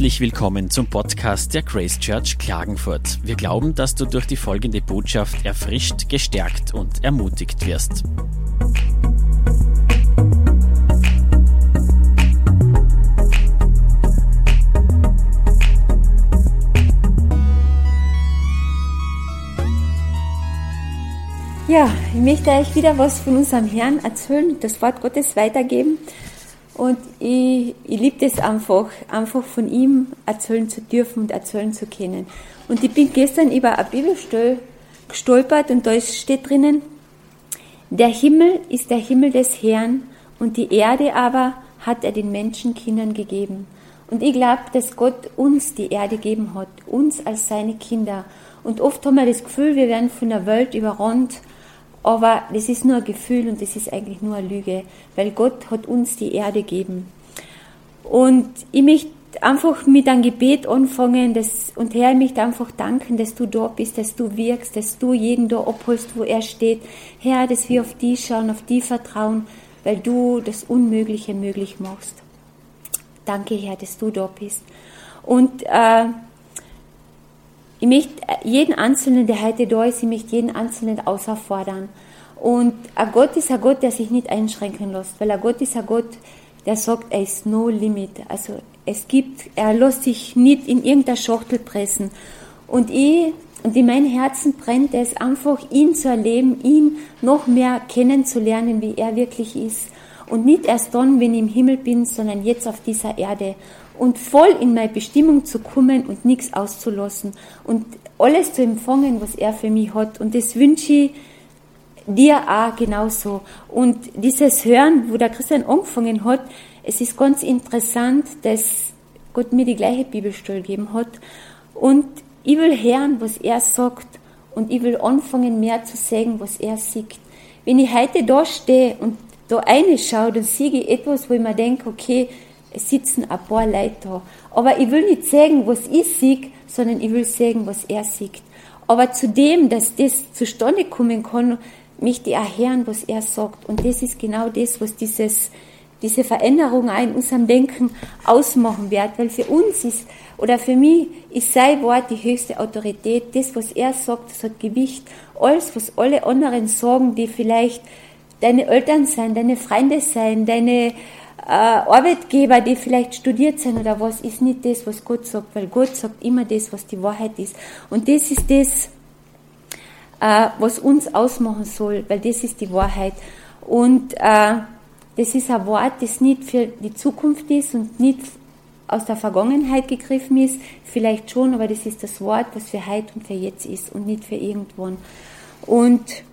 Herzlich willkommen zum Podcast der Grace Church Klagenfurt. Wir glauben, dass du durch die folgende Botschaft erfrischt, gestärkt und ermutigt wirst. Ja, ich möchte euch wieder was von unserem Herrn erzählen, das Wort Gottes weitergeben. Und ich, ich liebe das einfach, einfach von ihm erzählen zu dürfen und erzählen zu können. Und ich bin gestern über eine Bibelstelle gestolpert und da steht drinnen, der Himmel ist der Himmel des Herrn und die Erde aber hat er den Menschenkindern gegeben. Und ich glaube, dass Gott uns die Erde gegeben hat, uns als seine Kinder. Und oft haben wir das Gefühl, wir werden von der Welt überrannt aber das ist nur ein Gefühl und das ist eigentlich nur eine Lüge, weil Gott hat uns die Erde gegeben. Und ich möchte einfach mit einem Gebet anfangen das, und Herr, ich möchte einfach danken, dass du da bist, dass du wirkst, dass du jeden da abholst, wo er steht. Herr, dass wir auf die schauen, auf die vertrauen, weil du das Unmögliche möglich machst. Danke, Herr, dass du da bist. Und äh, ich möchte jeden Einzelnen, der heute da ist, ich möchte jeden Einzelnen außerfordern. Und ein Gott ist ein Gott, der sich nicht einschränken lässt, weil ein Gott ist ein Gott, der sagt, er ist no limit. Also es gibt, er lässt sich nicht in irgendeiner Schachtel pressen. Und ich, und in meinem Herzen brennt es einfach, ihn zu erleben, ihn noch mehr kennenzulernen, wie er wirklich ist. Und nicht erst dann, wenn ich im Himmel bin, sondern jetzt auf dieser Erde und voll in meine Bestimmung zu kommen und nichts auszulassen und alles zu empfangen, was er für mich hat. Und das wünsche ich dir auch genauso. Und dieses Hören, wo der Christian angefangen hat, es ist ganz interessant, dass Gott mir die gleiche Bibelstelle gegeben hat. Und ich will hören, was er sagt. Und ich will anfangen, mehr zu sagen, was er sieht. Wenn ich heute da stehe und da reinschaue, dann sehe ich etwas, wo ich mir denke, okay, es sitzen ein paar Leute da. Aber ich will nicht sagen, was ich sehe, sondern ich will sagen, was er sieht. Aber zu dem, dass das zustande kommen kann, möchte ich auch hören, was er sagt. Und das ist genau das, was dieses, diese Veränderung auch in unserem Denken ausmachen wird. Weil für uns ist, oder für mich ist sein Wort die höchste Autorität. Das, was er sagt, das hat Gewicht. Alles, was alle anderen sagen, die vielleicht deine Eltern sein, deine Freunde sein, deine Arbeitgeber, die vielleicht studiert sind oder was, ist nicht das, was Gott sagt, weil Gott sagt immer das, was die Wahrheit ist. Und das ist das, äh, was uns ausmachen soll, weil das ist die Wahrheit. Und äh, das ist ein Wort, das nicht für die Zukunft ist und nicht aus der Vergangenheit gegriffen ist, vielleicht schon, aber das ist das Wort, was für heute und für jetzt ist und nicht für irgendwann. Und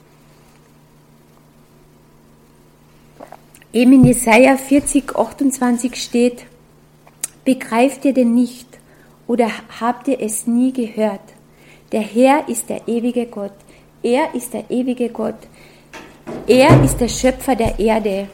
Eben in Jesaja 40, 28 steht, begreift ihr denn nicht oder habt ihr es nie gehört? Der Herr ist der ewige Gott. Er ist der ewige Gott. Er ist der Schöpfer der Erde.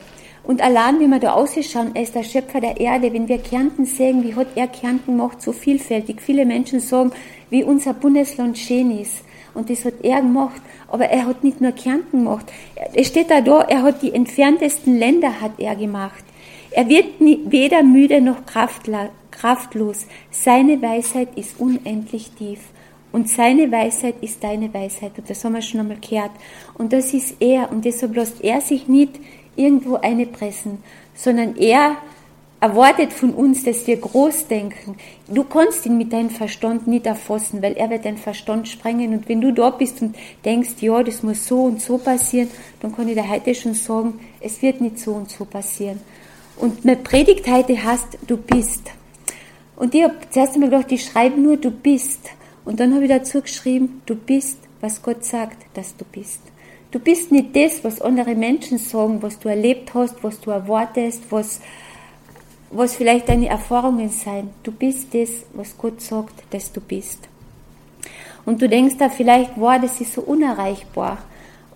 Und allein, wenn wir da ausschauen, er ist der Schöpfer der Erde. Wenn wir Kärnten sehen, wie hat er Kärnten gemacht, so vielfältig. Viele Menschen sagen, wie unser Bundesland schön ist. Und das hat er gemacht. Aber er hat nicht nur Kärnten gemacht. Es steht da da, er hat die entferntesten Länder hat er gemacht. Er wird nie, weder müde noch kraftlos. Seine Weisheit ist unendlich tief. Und seine Weisheit ist deine Weisheit. Und das haben wir schon einmal gehört. Und das ist er. Und deshalb lässt er sich nicht irgendwo einpressen, sondern er erwartet von uns, dass wir groß denken. Du kannst ihn mit deinem Verstand nicht erfassen, weil er wird deinen Verstand sprengen. Und wenn du da bist und denkst, ja, das muss so und so passieren, dann kann ich dir heute schon sagen, es wird nicht so und so passieren. Und meine Predigt heute heißt, du bist. Und ich habe zuerst einmal gedacht, ich schreibe nur, du bist. Und dann habe ich dazu geschrieben, du bist, was Gott sagt, dass du bist. Du bist nicht das, was andere Menschen sagen, was du erlebt hast, was du erwartest, was was vielleicht deine Erfahrungen sein. Du bist das, was Gott sagt, dass du bist. Und du denkst da vielleicht, wow, das ist so unerreichbar.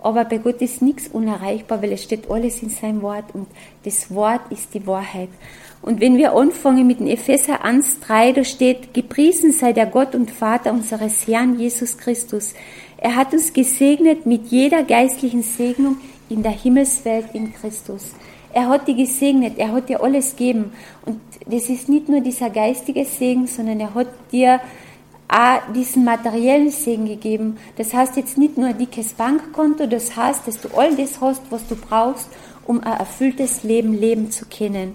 Aber bei Gott ist nichts unerreichbar, weil es steht alles in seinem Wort und das Wort ist die Wahrheit. Und wenn wir anfangen mit dem Epheser 1,3, da steht, gepriesen sei der Gott und Vater unseres Herrn Jesus Christus. Er hat uns gesegnet mit jeder geistlichen Segnung in der Himmelswelt in Christus. Er hat die gesegnet, er hat dir alles gegeben. Und das ist nicht nur dieser geistige Segen, sondern er hat dir auch diesen materiellen Segen gegeben. Das heißt jetzt nicht nur ein dickes Bankkonto, das heißt, dass du all das hast, was du brauchst, um ein erfülltes Leben leben zu können.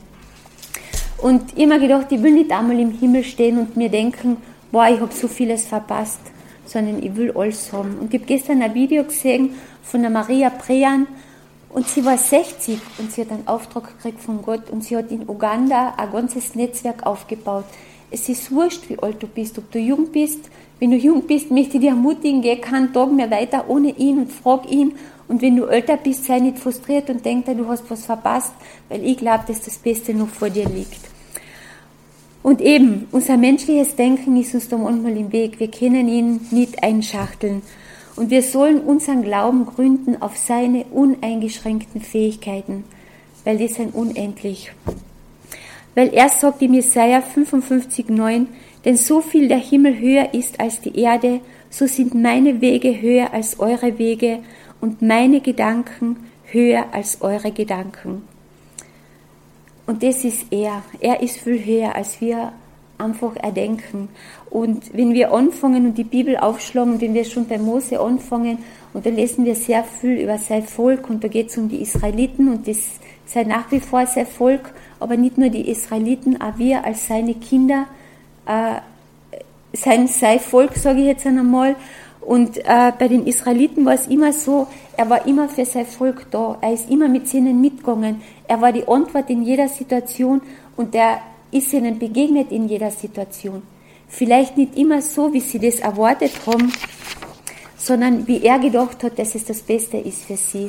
Und immer gedacht, ich will nicht einmal im Himmel stehen und mir denken, boah, ich habe so vieles verpasst, sondern ich will alles haben. Und ich habe gestern ein Video gesehen von der Maria Prean und sie war 60 und sie hat einen Auftrag gekriegt von Gott und sie hat in Uganda ein ganzes Netzwerk aufgebaut. Es ist wurscht, wie alt du bist, ob du jung bist. Wenn du jung bist, möchte ich dir ermutigen, geh keinen Tag mehr weiter ohne ihn und frag ihn. Und wenn du älter bist, sei nicht frustriert und denk dir, du hast was verpasst, weil ich glaube, dass das Beste noch vor dir liegt. Und eben, unser menschliches Denken ist uns da manchmal im Weg. Wir können ihn nicht einschachteln. Und wir sollen unseren Glauben gründen auf seine uneingeschränkten Fähigkeiten, weil die sind unendlich. Weil er sagt im Jesaja 55,9, denn so viel der Himmel höher ist als die Erde, so sind meine Wege höher als eure Wege und meine Gedanken höher als eure Gedanken. Und das ist er. Er ist viel höher, als wir einfach erdenken. Und wenn wir anfangen und die Bibel aufschlagen, wenn wir schon bei Mose anfangen, und da lesen wir sehr viel über sein Volk, und da geht es um die Israeliten, und das sei nach wie vor sein Volk, aber nicht nur die Israeliten, auch wir als seine Kinder, äh, sein, sein Volk, sage ich jetzt einmal. Und äh, bei den Israeliten war es immer so, er war immer für sein Volk da, er ist immer mit ihnen mitgegangen, er war die Antwort in jeder Situation und er ist ihnen begegnet in jeder Situation. Vielleicht nicht immer so, wie sie das erwartet haben, sondern wie er gedacht hat, dass es das Beste ist für sie.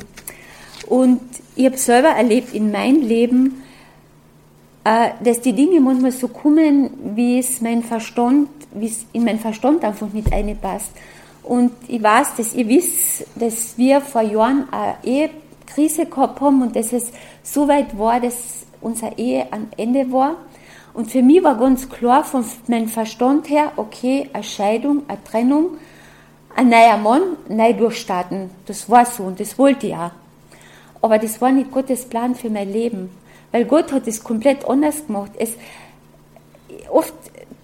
Und ich habe selber erlebt in meinem Leben, äh, dass die Dinge manchmal so kommen, wie es mein Verstand, wie es in mein Verstand einfach nicht einpasst. Und ich weiß, dass ihr wisst, dass wir vor Jahren eine Ehekrise gehabt haben und dass es so weit war, dass unsere Ehe am Ende war. Und für mich war ganz klar von meinem Verstand her, okay, eine Scheidung, eine Trennung, ein neuer Mann, neu durchstarten. Das war so und das wollte ich auch. Aber das war nicht Gottes Plan für mein Leben. Weil Gott hat es komplett anders gemacht. Es, oft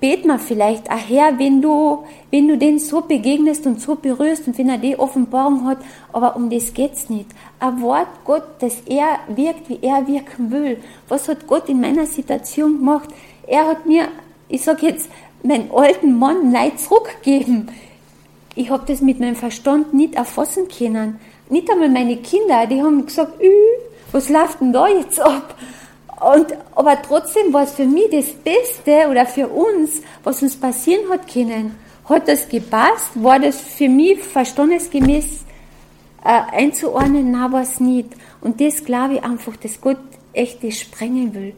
bet man vielleicht, ach Herr, wenn du, wenn du den so begegnest und so berührst und wenn er die Offenbarung hat, aber um das geht's nicht. Erwart Gott, dass er wirkt, wie er wirken will. Was hat Gott in meiner Situation gemacht? Er hat mir, ich sag jetzt, meinen alten Mann Leid zurückgegeben. Ich habe das mit meinem Verstand nicht erfassen können. Nicht einmal meine Kinder, die haben gesagt, was läuft denn da jetzt ab? Und, aber trotzdem war es für mich das Beste oder für uns, was uns passieren hat können. Hat das gepasst? War das für mich verstandesgemäß äh, einzuordnen? Na, war es nicht. Und das glaube ich einfach, dass Gott echt das sprengen will.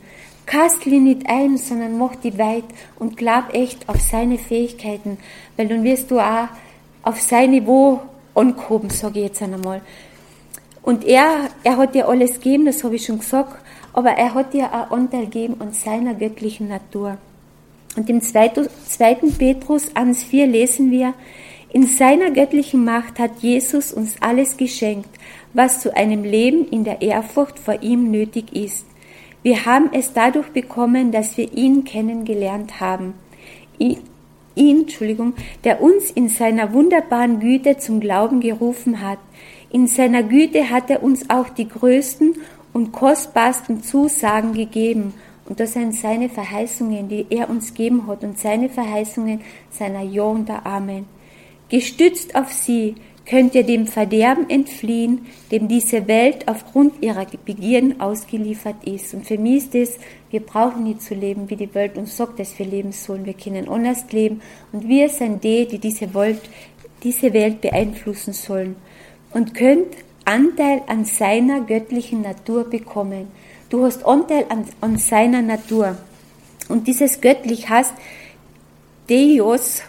Kastli nicht ein, sondern mach die weit und glaub echt auf seine Fähigkeiten, weil dann wirst du auch auf sein Niveau angehoben, sage ich jetzt einmal. Und er, er hat dir alles gegeben, das habe ich schon gesagt, aber er hat dir auch Anteil gegeben an seiner göttlichen Natur. Und im 2. Petrus 1,4 lesen wir, in seiner göttlichen Macht hat Jesus uns alles geschenkt, was zu einem Leben in der Ehrfurcht vor ihm nötig ist. Wir haben es dadurch bekommen, dass wir ihn kennengelernt haben. Ihn, Entschuldigung, der uns in seiner wunderbaren Güte zum Glauben gerufen hat. In seiner Güte hat er uns auch die größten und kostbarsten Zusagen gegeben. Und das sind seine Verheißungen, die er uns gegeben hat. Und seine Verheißungen seiner Ja und der Amen. Gestützt auf sie könnt ihr dem Verderben entfliehen, dem diese Welt aufgrund ihrer Begierden ausgeliefert ist. Und für mich ist es, wir brauchen nicht zu leben, wie die Welt uns sagt, dass wir leben sollen. Wir können anders leben. Und wir sind die, die diese Welt, diese Welt beeinflussen sollen. Und könnt Anteil an seiner göttlichen Natur bekommen. Du hast Anteil an, an seiner Natur. Und dieses göttlich heißt Deus,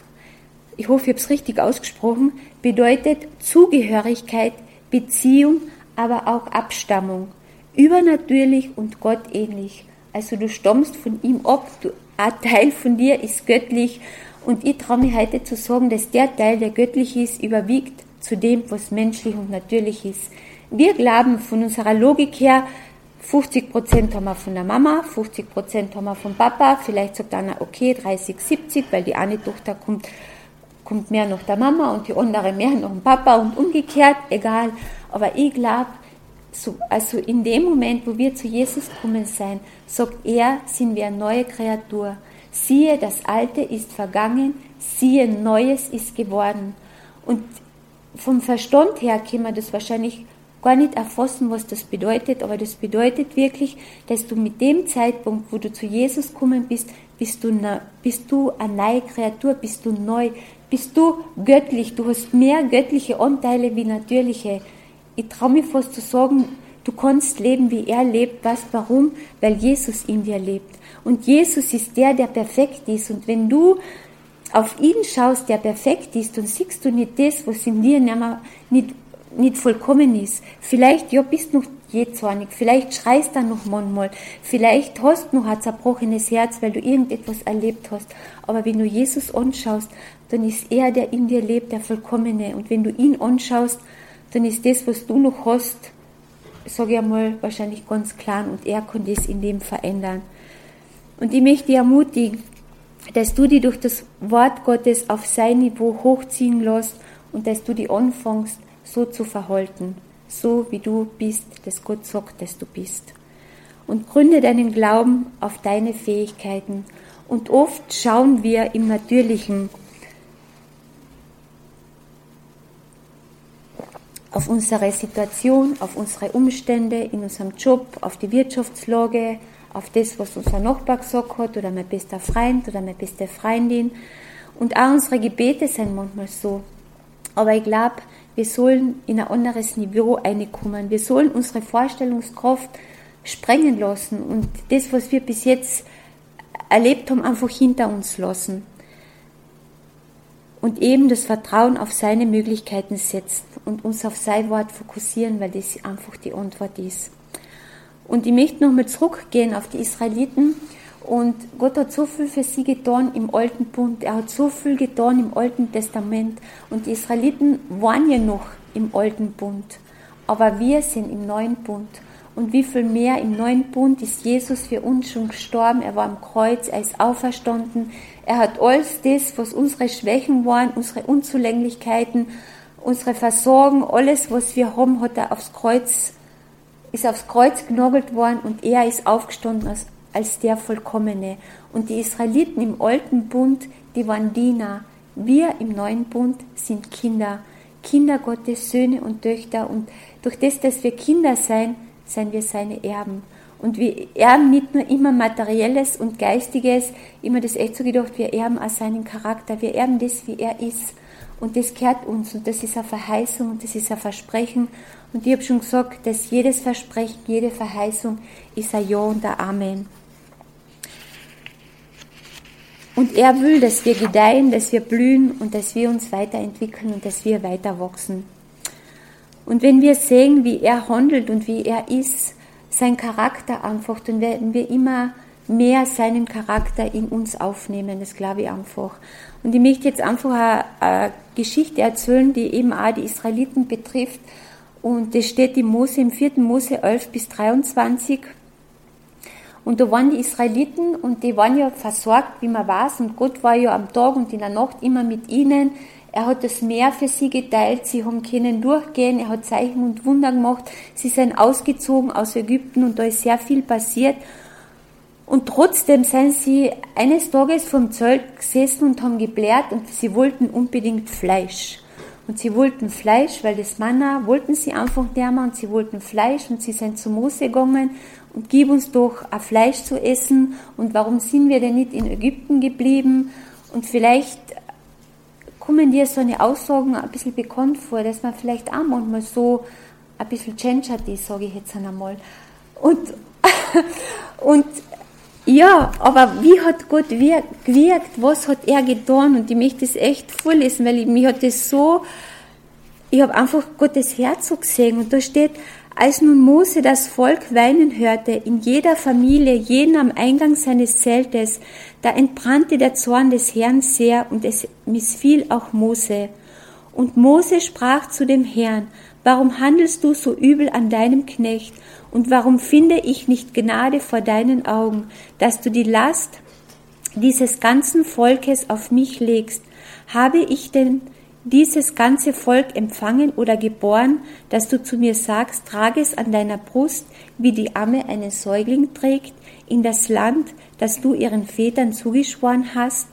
ich hoffe, ich habe es richtig ausgesprochen, bedeutet Zugehörigkeit, Beziehung, aber auch Abstammung. Übernatürlich und gottähnlich. Also du stammst von ihm ab, du, ein Teil von dir ist göttlich. Und ich traue mich heute zu sagen, dass der Teil, der göttlich ist, überwiegt zu dem, was menschlich und natürlich ist. Wir glauben von unserer Logik her, 50 Prozent haben wir von der Mama, 50 Prozent haben wir vom Papa, vielleicht sagt einer, okay, 30, 70, weil die eine Tochter kommt, kommt mehr noch der Mama und die andere mehr noch dem Papa und umgekehrt, egal. Aber ich glaube, so, also in dem Moment, wo wir zu Jesus kommen sein, sagt er, sind wir eine neue Kreatur. Siehe, das Alte ist vergangen, siehe, Neues ist geworden. Und vom Verstand her können wir das wahrscheinlich gar nicht erfassen, was das bedeutet, aber das bedeutet wirklich, dass du mit dem Zeitpunkt, wo du zu Jesus gekommen bist, bist du, bist du eine neue Kreatur, bist du neu, bist du göttlich, du hast mehr göttliche Anteile wie natürliche. Ich traue mich fast zu sagen, du kannst leben, wie er lebt. Was, warum? Weil Jesus in dir lebt. Und Jesus ist der, der perfekt ist. Und wenn du auf ihn schaust, der perfekt ist, dann siehst du nicht das, was in dir nicht, nicht vollkommen ist. Vielleicht, ja, bist du noch jähzornig, vielleicht schreist du noch manchmal, vielleicht hast du noch ein zerbrochenes Herz, weil du irgendetwas erlebt hast. Aber wenn du Jesus anschaust, dann ist er, der in dir lebt, der Vollkommene. Und wenn du ihn anschaust, dann ist das, was du noch hast, sage ich einmal, wahrscheinlich ganz klar und er kann das in dem verändern. Und ich möchte dich ermutigen, dass du dich durch das Wort Gottes auf sein Niveau hochziehen lässt und dass du dich anfängst, so zu verhalten, so wie du bist, dass Gott sagt, dass du bist. Und gründe deinen Glauben auf deine Fähigkeiten. Und oft schauen wir im Natürlichen auf unsere Situation, auf unsere Umstände in unserem Job, auf die Wirtschaftslage, auf das, was unser Nachbar gesagt hat oder mein bester Freund oder meine beste Freundin. Und auch unsere Gebete sind manchmal so. Aber ich glaube, wir sollen in ein anderes Niveau reinkommen. Wir sollen unsere Vorstellungskraft sprengen lassen und das, was wir bis jetzt erlebt haben, einfach hinter uns lassen. Und eben das Vertrauen auf seine Möglichkeiten setzen und uns auf sein Wort fokussieren, weil das einfach die Antwort ist. Und ich möchte nochmal zurückgehen auf die Israeliten. Und Gott hat so viel für sie getan im Alten Bund. Er hat so viel getan im Alten Testament. Und die Israeliten waren ja noch im Alten Bund. Aber wir sind im Neuen Bund. Und wie viel mehr im Neuen Bund ist Jesus für uns schon gestorben. Er war am Kreuz, er ist auferstanden. Er hat alles das, was unsere Schwächen waren, unsere Unzulänglichkeiten, unsere Versorgung, alles, was wir haben, hat er aufs Kreuz ist aufs Kreuz genagelt worden und er ist aufgestanden als, als der Vollkommene. Und die Israeliten im alten Bund, die waren Diener. Wir im neuen Bund sind Kinder. Kinder Gottes, Söhne und Töchter. Und durch das, dass wir Kinder sein, seien wir seine Erben. Und wir erben nicht nur immer Materielles und Geistiges, immer das echt so gedacht, wir erben auch seinen Charakter, wir erben das, wie er ist. Und das gehört uns und das ist eine Verheißung und das ist ein Versprechen. Und ich habe schon gesagt, dass jedes Versprechen, jede Verheißung ist ein Ja und ein Amen. Und er will, dass wir gedeihen, dass wir blühen und dass wir uns weiterentwickeln und dass wir weiter wachsen. Und wenn wir sehen, wie er handelt und wie er ist, sein Charakter einfach, dann werden wir immer mehr seinen Charakter in uns aufnehmen. Das glaube ich einfach. Und ich möchte jetzt einfach eine Geschichte erzählen, die eben auch die Israeliten betrifft und das steht im Mose, im 4. Mose 11 bis 23. Und da waren die Israeliten und die waren ja versorgt, wie man weiß. Und Gott war ja am Tag und in der Nacht immer mit ihnen. Er hat das Meer für sie geteilt. Sie haben können durchgehen. Er hat Zeichen und Wunder gemacht. Sie sind ausgezogen aus Ägypten und da ist sehr viel passiert. Und trotzdem sind sie eines Tages vom Zelt gesessen und haben geblärt und sie wollten unbedingt Fleisch. Und sie wollten Fleisch, weil das Manna wollten sie einfach nicht mehr und sie wollten Fleisch und sie sind zu Mose gegangen und gib uns doch ein Fleisch zu essen und warum sind wir denn nicht in Ägypten geblieben? Und vielleicht kommen dir so eine Aussagen ein bisschen bekannt vor, dass man vielleicht auch manchmal so ein bisschen gendert ist, sage ich jetzt einmal. Und, und ja, aber wie hat Gott gewirkt? Was hat er getan? Und ich möchte es echt vorlesen, weil mich hat das so, ich habe einfach Gottes Herz so gesehen. Und da steht, als nun Mose das Volk weinen hörte, in jeder Familie, jeden am Eingang seines Zeltes, da entbrannte der Zorn des Herrn sehr und es missfiel auch Mose. Und Mose sprach zu dem Herrn, Warum handelst du so übel an deinem Knecht? Und warum finde ich nicht Gnade vor deinen Augen, dass du die Last dieses ganzen Volkes auf mich legst? Habe ich denn dieses ganze Volk empfangen oder geboren, dass du zu mir sagst, trage es an deiner Brust, wie die Amme einen Säugling trägt, in das Land, das du ihren Vätern zugeschworen hast?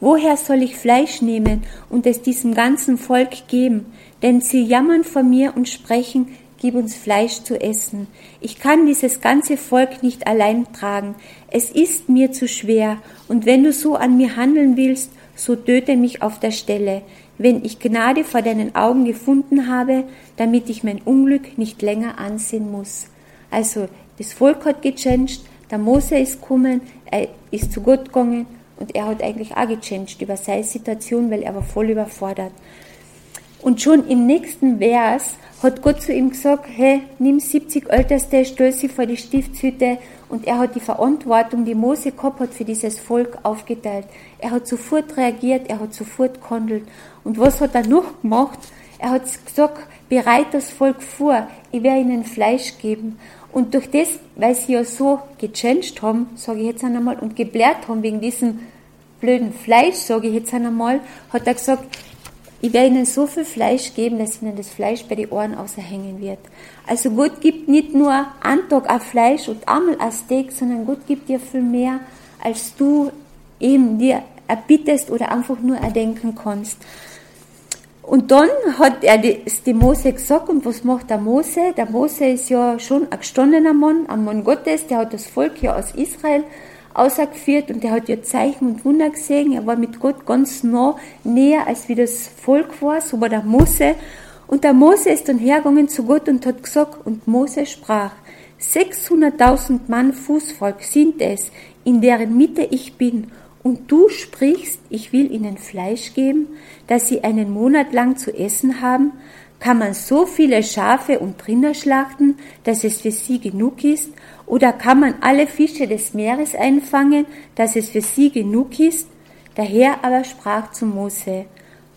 Woher soll ich Fleisch nehmen und es diesem ganzen Volk geben? Denn sie jammern vor mir und sprechen, gib uns Fleisch zu essen. Ich kann dieses ganze Volk nicht allein tragen. Es ist mir zu schwer, und wenn du so an mir handeln willst, so töte mich auf der Stelle wenn ich Gnade vor deinen Augen gefunden habe, damit ich mein Unglück nicht länger ansehen muss. Also das Volk hat gechanged, der Mose ist gekommen, er ist zu Gott gegangen und er hat eigentlich auch gechanged über seine Situation, weil er war voll überfordert. Und schon im nächsten Vers hat Gott zu ihm gesagt, hey, nimm 70 Älteste, stell sie vor die Stiftshütte und er hat die Verantwortung, die Mose gehabt hat, für dieses Volk aufgeteilt. Er hat sofort reagiert, er hat sofort gehandelt. Und was hat er noch gemacht? Er hat gesagt, bereit das Volk vor, ich werde ihnen Fleisch geben. Und durch das, weil sie ja so gechanged haben, sage ich jetzt einmal, und geblärt haben wegen diesem blöden Fleisch, sage ich jetzt einmal, hat er gesagt, ich werde ihnen so viel Fleisch geben, dass ihnen das Fleisch bei den Ohren außerhängen wird. Also Gott gibt nicht nur einen Tag ein Fleisch und einmal ein Steak, sondern Gott gibt dir viel mehr, als du eben dir erbittest oder einfach nur erdenken kannst. Und dann hat er das dem Mose gesagt, und was macht der Mose? Der Mose ist ja schon ein gestandener Mann, ein Mann Gottes, der hat das Volk ja aus Israel ausgeführt und er hat ja Zeichen und Wunder gesehen. Er war mit Gott ganz nah, näher als wie das Volk war, so war der Mose. Und der Mose ist dann hergegangen zu Gott und hat gesagt, und Mose sprach, 600.000 Mann Fußvolk sind es, in deren Mitte ich bin, und du sprichst, ich will ihnen Fleisch geben, dass sie einen Monat lang zu essen haben, kann man so viele Schafe und Rinder schlachten, dass es für sie genug ist, oder kann man alle Fische des Meeres einfangen, dass es für sie genug ist? Der Herr aber sprach zu Mose.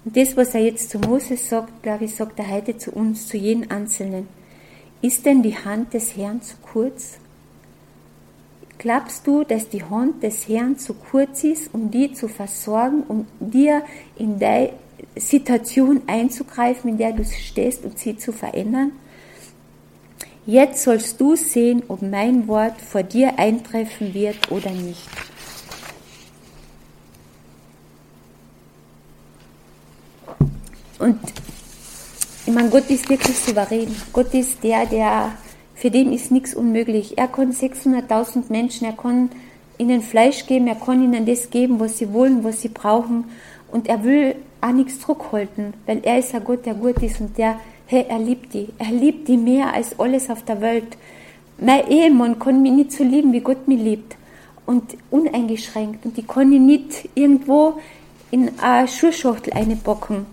Und das, was er jetzt zu Mose sagt, glaube ich, sagt er heute zu uns, zu jedem Einzelnen. Ist denn die Hand des Herrn zu kurz? Glaubst du, dass die Hand des Herrn zu kurz ist, um dir zu versorgen, um dir in deine Situation einzugreifen, in der du stehst und sie zu verändern? Jetzt sollst du sehen, ob mein Wort vor dir eintreffen wird oder nicht. Und ich meine, Gott ist wirklich souverän. Gott ist der, der, für den ist nichts unmöglich. Er kann 600.000 Menschen, er kann ihnen Fleisch geben, er kann ihnen das geben, was sie wollen, was sie brauchen. Und er will auch nichts zurückhalten, weil er ist ein Gott, der gut ist und der hey, er liebt die. Er liebt die mehr als alles auf der Welt. Mein Ehemann kann mich nicht so lieben, wie Gott mich liebt. Und uneingeschränkt. Und ich kann ihn nicht irgendwo in eine Schuhschachtel einpacken.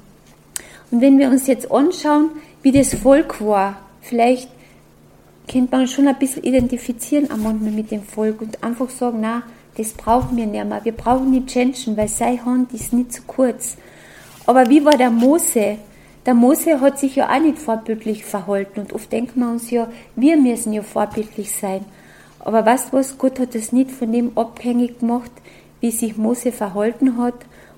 Und wenn wir uns jetzt anschauen, wie das Volk war, vielleicht könnte man schon ein bisschen identifizieren am manchmal mit dem Volk und einfach sagen, na, das brauchen wir nicht mehr. Wir brauchen nicht changen, weil seine Hand ist nicht zu kurz. Aber wie war der Mose? Der Mose hat sich ja auch nicht vorbildlich verhalten und oft denken wir uns ja, wir müssen ja vorbildlich sein. Aber weißt was, Gott hat es nicht von dem abhängig gemacht, wie sich Mose verhalten hat.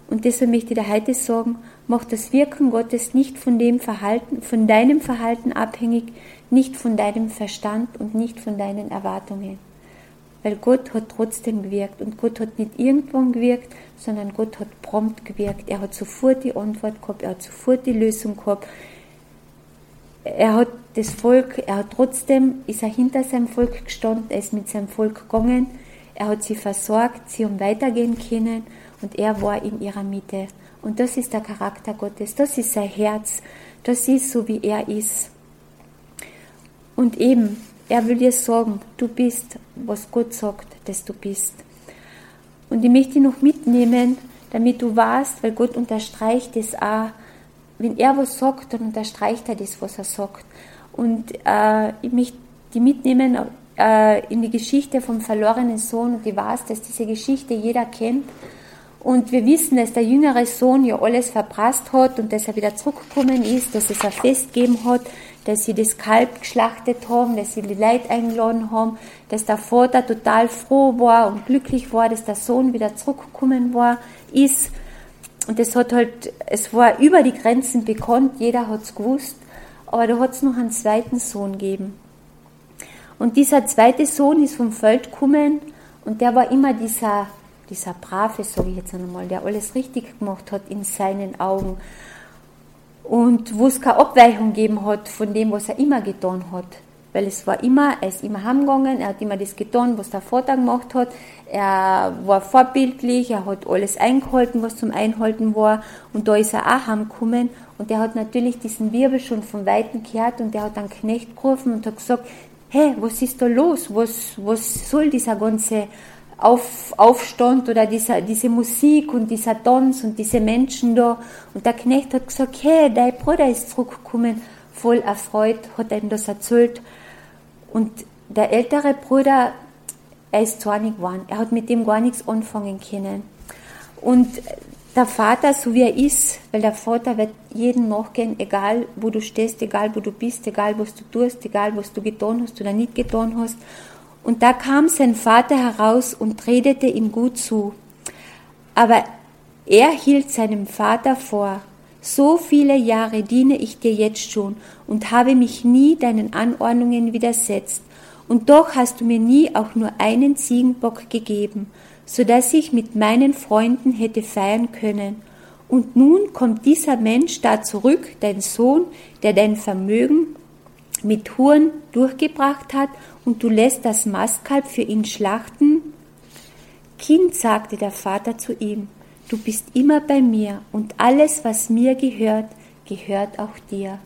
Und deshalb möchte ich dir heute sagen, macht das Wirken Gottes nicht von dem Verhalten, von deinem Verhalten abhängig, nicht von deinem Verstand und nicht von deinen Erwartungen weil Gott hat trotzdem gewirkt und Gott hat nicht irgendwann gewirkt, sondern Gott hat prompt gewirkt. Er hat sofort die Antwort gehabt, er hat sofort die Lösung gehabt. Er hat das Volk, er hat trotzdem, ist er hinter seinem Volk gestanden, er ist mit seinem Volk gegangen, er hat sie versorgt, sie haben weitergehen können und er war in ihrer Mitte. Und das ist der Charakter Gottes, das ist sein Herz, das ist so, wie er ist. Und eben, er will dir sagen, du bist, was Gott sagt, dass du bist. Und ich möchte dich noch mitnehmen, damit du weißt, weil Gott unterstreicht es auch. Wenn er was sagt, dann unterstreicht er das, was er sagt. Und äh, ich möchte die mitnehmen äh, in die Geschichte vom verlorenen Sohn. Und ich weiß, dass diese Geschichte jeder kennt. Und wir wissen, dass der jüngere Sohn ja alles verprasst hat und dass er wieder zurückgekommen ist, dass es ein Fest gegeben hat, dass sie das Kalb geschlachtet haben, dass sie die Leute eingeladen haben, dass der Vater total froh war und glücklich war, dass der Sohn wieder zurückgekommen war, ist. Und es hat halt, es war über die Grenzen bekannt, jeder hat es gewusst, aber da hat es noch einen zweiten Sohn gegeben. Und dieser zweite Sohn ist vom Feld gekommen und der war immer dieser, dieser Brave, sage ich jetzt einmal, der alles richtig gemacht hat in seinen Augen. Und wo es keine Abweichung gegeben hat von dem, was er immer getan hat. Weil es war immer, er ist immer heimgegangen, er hat immer das getan, was der Vater gemacht hat. Er war vorbildlich, er hat alles eingehalten, was zum Einhalten war. Und da ist er auch heimgekommen. Und er hat natürlich diesen Wirbel schon von Weitem gehört und er hat einen Knecht gerufen und hat gesagt, hey, was ist da los? Was, was soll dieser ganze Auf, Aufstand oder dieser, diese Musik und dieser Tanz und diese Menschen da? Und der Knecht hat gesagt, hey, dein Bruder ist zurückgekommen, voll erfreut, hat ihm das erzählt. Und der ältere Bruder, er ist zornig geworden. Er hat mit dem gar nichts anfangen können. Und der Vater, so wie er ist, weil der Vater wird jeden nachgehen, egal wo du stehst, egal wo du bist, egal was du tust, egal was du getan hast oder nicht getan hast. Und da kam sein Vater heraus und redete ihm gut zu. Aber er hielt seinem Vater vor, so viele Jahre diene ich dir jetzt schon und habe mich nie deinen Anordnungen widersetzt, und doch hast du mir nie auch nur einen Ziegenbock gegeben, so dass ich mit meinen Freunden hätte feiern können. Und nun kommt dieser Mensch da zurück, dein Sohn, der dein Vermögen mit Huren durchgebracht hat, und du lässt das Mastkalb für ihn schlachten? Kind, sagte der Vater zu ihm, du bist immer bei mir, und alles, was mir gehört, gehört auch dir.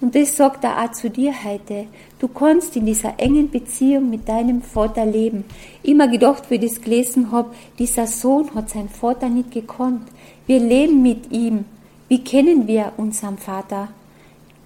Und das sagt er auch zu dir heute. Du kannst in dieser engen Beziehung mit deinem Vater leben. Immer gedacht, wie ich das gelesen habe, dieser Sohn hat seinen Vater nicht gekonnt. Wir leben mit ihm. Wie kennen wir unseren Vater?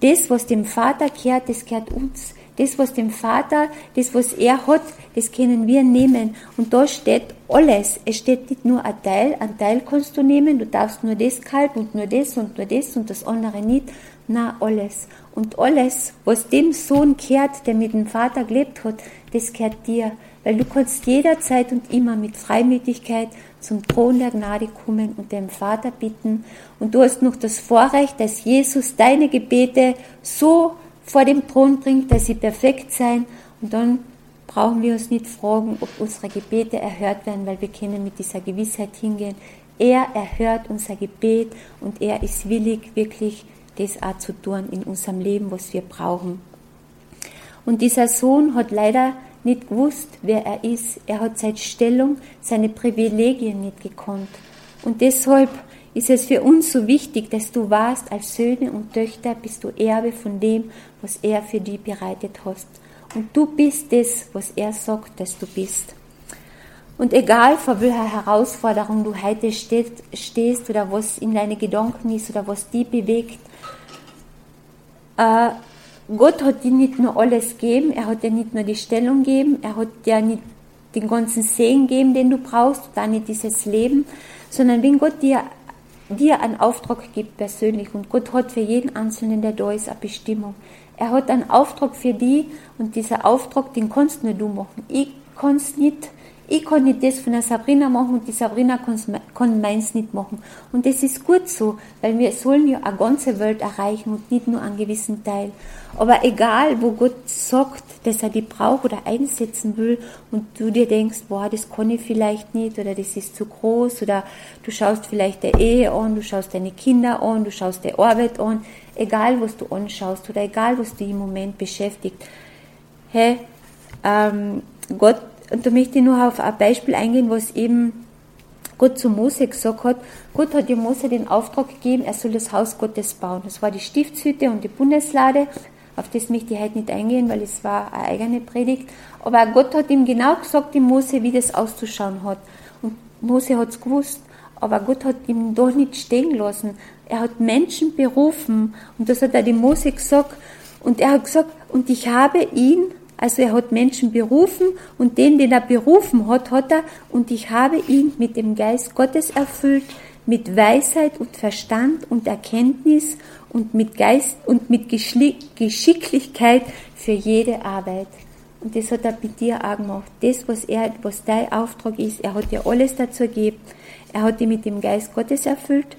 Das, was dem Vater gehört, das gehört uns. Das, was dem Vater, das, was er hat, das können wir nehmen. Und da steht alles. Es steht nicht nur ein Teil. Ein Teil kannst du nehmen. Du darfst nur das Kalb und nur das und nur das und das andere nicht. Na, alles. Und alles, was dem Sohn kehrt, der mit dem Vater gelebt hat, das kehrt dir. Weil du kannst jederzeit und immer mit Freimütigkeit zum Thron der Gnade kommen und dem Vater bitten. Und du hast noch das Vorrecht, dass Jesus deine Gebete so vor dem Thron bringt, dass sie perfekt sein. Und dann brauchen wir uns nicht fragen, ob unsere Gebete erhört werden, weil wir können mit dieser Gewissheit hingehen. Er erhört unser Gebet und er ist willig, wirklich das auch zu tun in unserem Leben, was wir brauchen. Und dieser Sohn hat leider nicht gewusst, wer er ist. Er hat seine Stellung, seine Privilegien nicht gekonnt. Und deshalb ist es für uns so wichtig, dass du warst, als Söhne und Töchter bist du Erbe von dem, was er für dich bereitet hast. Und du bist das, was er sagt, dass du bist. Und egal vor welcher Herausforderung du heute stehst oder was in deine Gedanken ist oder was dich bewegt, äh, Gott hat dir nicht nur alles gegeben, er hat dir nicht nur die Stellung gegeben, er hat dir nicht den ganzen Segen gegeben, den du brauchst, da nicht dieses Leben, sondern wenn Gott dir, dir einen Auftrag gibt persönlich und Gott hat für jeden Einzelnen, der da ist, eine Bestimmung. Er hat einen Auftrag für die und dieser Auftrag, den kannst nur du machen. Ich kann es nicht ich kann nicht das von der Sabrina machen und die Sabrina kann meins nicht machen. Und das ist gut so, weil wir sollen ja eine ganze Welt erreichen und nicht nur einen gewissen Teil. Aber egal, wo Gott sagt, dass er die braucht oder einsetzen will und du dir denkst, boah, das kann ich vielleicht nicht oder das ist zu groß oder du schaust vielleicht der Ehe an, du schaust deine Kinder an, du schaust der Arbeit an, egal was du anschaust oder egal was dich im Moment beschäftigt. Hey, ähm, Gott und da möchte ich nur auf ein Beispiel eingehen, was eben Gott zu Mose gesagt hat. Gott hat ja Mose den Auftrag gegeben, er soll das Haus Gottes bauen. Das war die Stiftshütte und die Bundeslade. Auf das möchte ich heute nicht eingehen, weil es war eine eigene Predigt. Aber Gott hat ihm genau gesagt, dem Mose, wie das auszuschauen hat. Und Mose hat es gewusst. Aber Gott hat ihn doch nicht stehen lassen. Er hat Menschen berufen. Und das hat er dem Mose gesagt. Und er hat gesagt, und ich habe ihn also er hat Menschen berufen und den, den er berufen hat, hat er, und ich habe ihn mit dem Geist Gottes erfüllt, mit Weisheit und Verstand und Erkenntnis und mit Geist und mit Geschicklichkeit für jede Arbeit. Und das hat er bei dir auch gemacht. Das, was er, was dein Auftrag ist, er hat dir alles dazu gegeben. Er hat dich mit dem Geist Gottes erfüllt.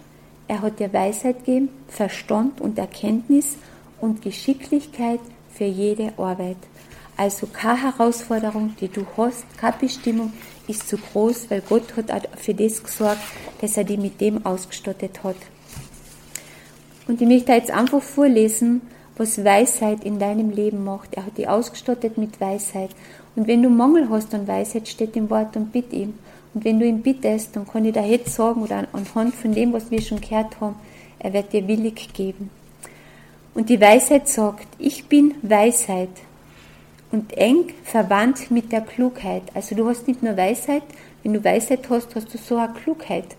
Er hat dir Weisheit gegeben, Verstand und Erkenntnis und Geschicklichkeit für jede Arbeit. Also keine Herausforderung, die du hast, keine Bestimmung ist zu groß, weil Gott hat auch für das gesorgt, dass er dich mit dem ausgestattet hat. Und ich möchte jetzt einfach vorlesen, was Weisheit in deinem Leben macht. Er hat dich ausgestattet mit Weisheit. Und wenn du Mangel hast an Weisheit, steht im Wort und bitt ihm. Und wenn du ihn bittest, dann kann ich dir jetzt sagen, oder anhand von dem, was wir schon gehört haben, er wird dir willig geben. Und die Weisheit sagt, ich bin Weisheit und eng verwandt mit der Klugheit. Also du hast nicht nur Weisheit, wenn du Weisheit hast, hast du so eine Klugheit.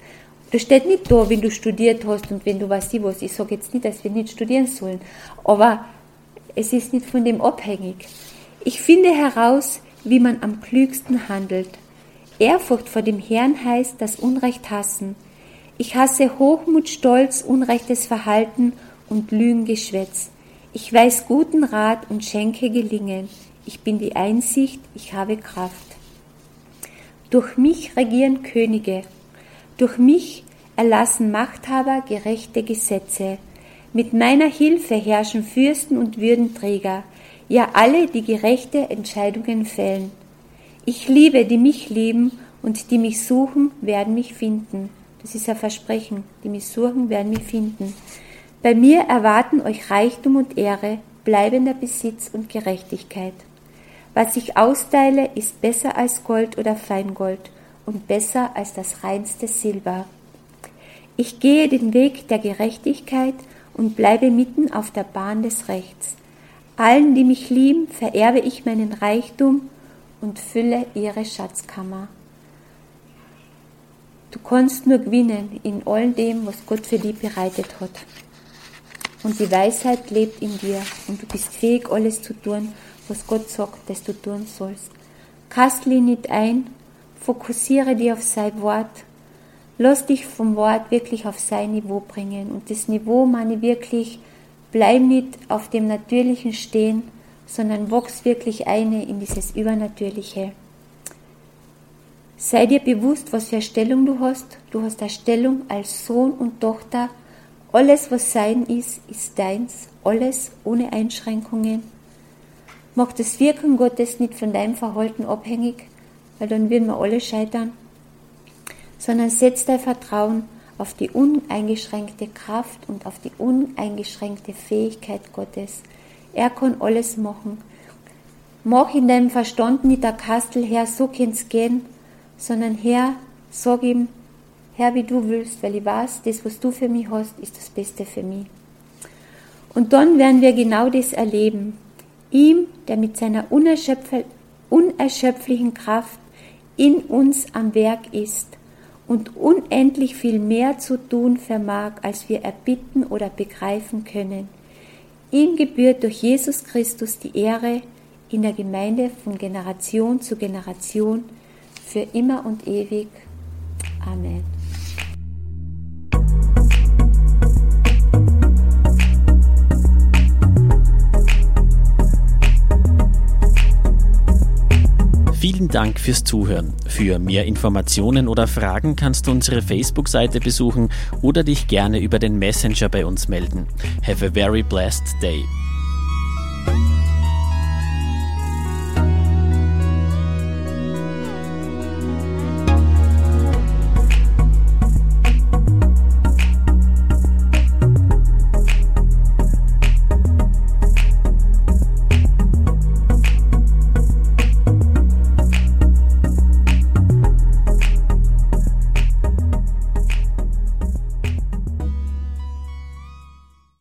Das steht nicht da, wenn du studiert hast und wenn du weißt was. Ich sage jetzt nicht, dass wir nicht studieren sollen, aber es ist nicht von dem abhängig. Ich finde heraus, wie man am klügsten handelt. Ehrfurcht vor dem Herrn heißt das Unrecht hassen. Ich hasse Hochmut, Stolz, unrechtes Verhalten und Lügengeschwätz. Ich weiß guten Rat und schenke Gelingen. Ich bin die Einsicht, ich habe Kraft. Durch mich regieren Könige durch mich erlassen Machthaber gerechte Gesetze. Mit meiner Hilfe herrschen Fürsten und Würdenträger, ja alle, die gerechte Entscheidungen fällen. Ich liebe, die mich lieben, und die mich suchen, werden mich finden. Das ist ein Versprechen. Die mich suchen, werden mich finden. Bei mir erwarten euch Reichtum und Ehre, bleibender Besitz und Gerechtigkeit. Was ich austeile, ist besser als Gold oder Feingold und besser als das reinste Silber. Ich gehe den Weg der Gerechtigkeit und bleibe mitten auf der Bahn des Rechts. Allen, die mich lieben, vererbe ich meinen Reichtum und fülle ihre Schatzkammer. Du kannst nur gewinnen in all dem, was Gott für dich bereitet hat. Und die Weisheit lebt in dir und du bist fähig, alles zu tun, was Gott sagt, dass du tun sollst. Kastli nicht ein Fokussiere dich auf sein Wort. Lass dich vom Wort wirklich auf sein Niveau bringen. Und das Niveau meine ich wirklich, bleib nicht auf dem Natürlichen stehen, sondern wachs wirklich eine in dieses Übernatürliche. Sei dir bewusst, was für eine Stellung du hast. Du hast eine Stellung als Sohn und Tochter. Alles, was sein ist, ist deins. Alles ohne Einschränkungen. Macht das Wirken Gottes nicht von deinem Verhalten abhängig, weil dann würden wir alle scheitern, sondern setz dein Vertrauen auf die uneingeschränkte Kraft und auf die uneingeschränkte Fähigkeit Gottes. Er kann alles machen. Mach in deinem Verstand nicht der Kastel, Herr, so kann's gehen, sondern Herr, sag ihm, Herr, wie du willst, weil ich weiß, das, was du für mich hast, ist das Beste für mich. Und dann werden wir genau das erleben. Ihm, der mit seiner unerschöpflichen Kraft in uns am Werk ist und unendlich viel mehr zu tun vermag, als wir erbitten oder begreifen können. Ihm gebührt durch Jesus Christus die Ehre in der Gemeinde von Generation zu Generation für immer und ewig. Amen. Vielen Dank fürs Zuhören. Für mehr Informationen oder Fragen kannst du unsere Facebook-Seite besuchen oder dich gerne über den Messenger bei uns melden. Have a very blessed day.